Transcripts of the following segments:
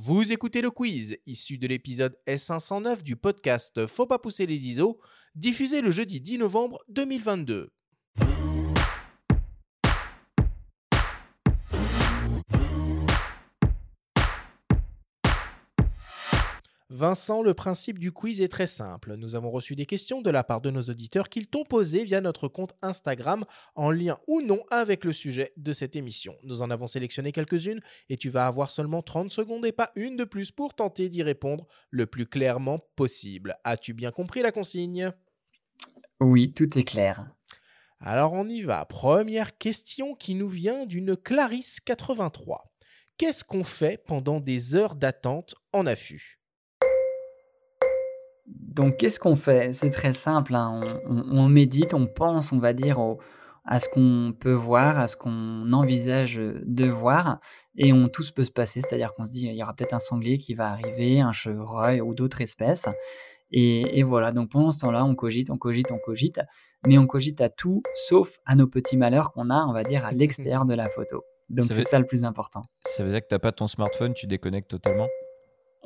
Vous écoutez le quiz, issu de l'épisode S509 du podcast Faut pas pousser les ISO, diffusé le jeudi 10 novembre 2022. Vincent, le principe du quiz est très simple. Nous avons reçu des questions de la part de nos auditeurs qu'ils t'ont posées via notre compte Instagram en lien ou non avec le sujet de cette émission. Nous en avons sélectionné quelques-unes et tu vas avoir seulement 30 secondes et pas une de plus pour tenter d'y répondre le plus clairement possible. As-tu bien compris la consigne? Oui, tout est clair. Alors on y va. Première question qui nous vient d'une Clarisse 83. Qu'est-ce qu'on fait pendant des heures d'attente en affût? Donc, qu'est-ce qu'on fait? C'est très simple, hein. On médite, on pense, on va dire, à ce qu'on peut voir, à ce qu'on envisage, de voir et on tout se peut se passer. C'est-à-dire qu'on se dit: «Il y aura peut-être un sanglier qui va arriver, un chevreuil ou d'autres espèces» et et voilà, donc pendant ce temps-là, on cogite, on cogite, on cogite, mais on cogite à tout sauf à nos petits malheurs qu'on a, on va dire, à l'extérieur de la photo. Donc c'est ça le plus important. Ça veut dire que tu pas ton smartphone, tu déconnectes totalement?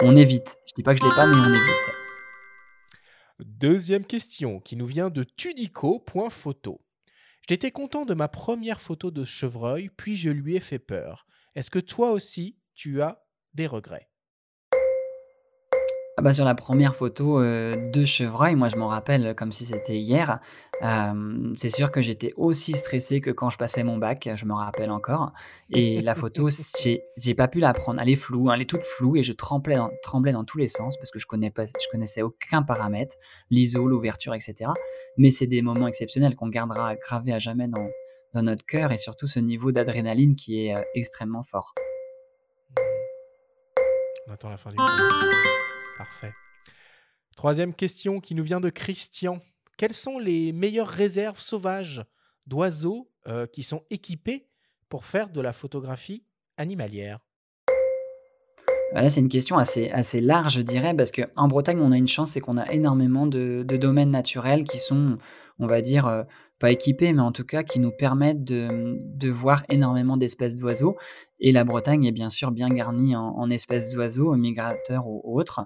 On évite. Je dis pas que je l'ai pas, mais on évite. Deuxième question qui nous vient de tudico.photo. J'étais content de ma première photo de chevreuil, puis je lui ai fait peur. Est-ce que toi aussi, tu as des regrets? Ah bah, sur la première photo, de chevreuil, moi je m'en rappelle comme si c'était hier. c'est sûr que j'étais aussi stressé que quand je passais mon bac, je me rappelle encore et la photo, j'ai pas pu la prendre. Elle est floue, hein, elle est toute floue et je tremblais dans tremblais dans tous les sens parce que je connais pas je connaissais aucun paramètre, l'ISO, l'ouverture etc. Mais c'est des moments exceptionnels qu'on gardera gravés à jamais dans dans notre cœur et surtout ce niveau d'adrénaline qui est, extrêmement fort. On attend la fin du Parfait. Troisième question qui nous vient de Christian. Quelles sont les meilleures réserves sauvages d'oiseaux euh, qui sont équipées pour faire de la photographie animalière? C'est une question assez, large, je dirais, parce qu'en Bretagne, on a une chance, c'est qu'on a énormément de, domaines naturels qui sont, on va dire, euh, pas équipés, mais en tout cas qui nous permettent de, voir énormément d'espèces d'oiseaux. Et la Bretagne est bien sûr bien garnie en, espèces d'oiseaux, migrateurs ou autres.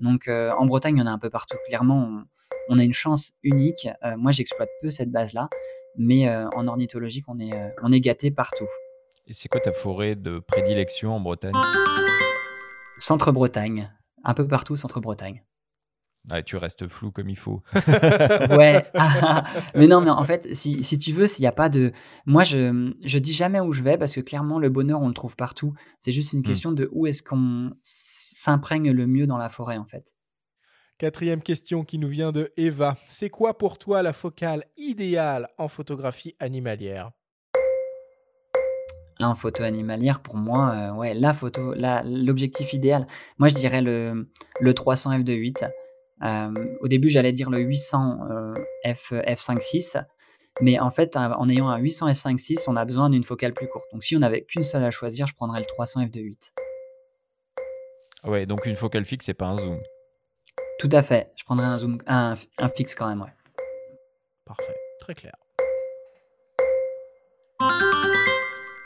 Donc euh, en Bretagne, il y en a un peu partout. Clairement, on, a une chance unique. Euh, moi, j'exploite peu cette base-là, mais en ornithologie, on est, on est gâté partout. Et c'est quoi ta forêt de prédilection en Bretagne? Centre-Bretagne, un peu partout Centre-Bretagne. Ah, tu restes flou comme il faut. ouais. mais non, mais en fait, si, si tu veux, s'il n'y a pas de. Moi, je, je dis jamais où je vais parce que clairement, le bonheur, on le trouve partout. C'est juste une hmm. question de où est-ce qu'on s'imprègne le mieux dans la forêt, en fait. Quatrième question qui nous vient de Eva. C'est quoi pour toi la focale idéale en photographie animalière? En photo animalière, pour moi, euh, ouais, la photo, l'objectif idéal, moi je dirais le, le 300 f2.8. Euh, au début, j'allais dire le 800 euh, f, f5.6, mais en fait, en ayant un 800 f5.6, on a besoin d'une focale plus courte. Donc si on n'avait qu'une seule à choisir, je prendrais le 300 f2.8. Ouais, donc une focale fixe, c'est pas un zoom. Tout à fait, je prendrais un zoom, un, un fixe quand même, ouais. Parfait, très clair.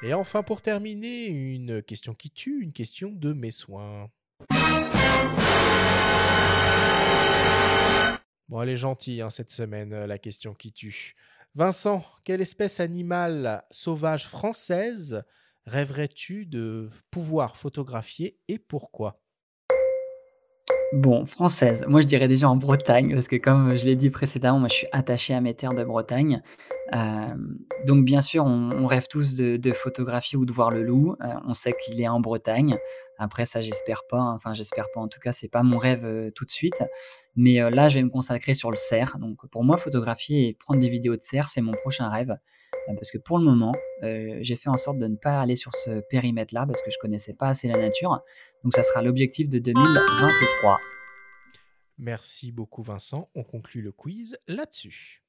Et enfin, pour terminer, une question qui tue, une question de mes soins. Bon, elle est gentille hein, cette semaine, euh, la question qui tue. Vincent, quelle espèce animale sauvage française rêverais-tu de pouvoir photographier et pourquoi? Bon, française. Moi, je dirais déjà en Bretagne, parce que comme je l'ai dit précédemment, moi, je suis attaché à mes terres de Bretagne. Euh, donc, bien sûr, on, rêve tous de, photographier ou de voir le loup. Euh, on sait qu'il est en Bretagne. Après, ça, j'espère pas. Enfin, j'espère pas. En tout cas, c'est pas mon rêve euh, tout de suite. Mais là, je vais me consacrer sur le cerf. Donc, pour moi, photographier et prendre des vidéos de cerf, c'est mon prochain rêve. parce que pour le moment, j'ai fait en sorte de ne pas aller sur ce périmètre-là parce que je connaissais pas assez la nature. Donc ça sera l'objectif de 2023. Merci beaucoup Vincent. On conclut le quiz là-dessus.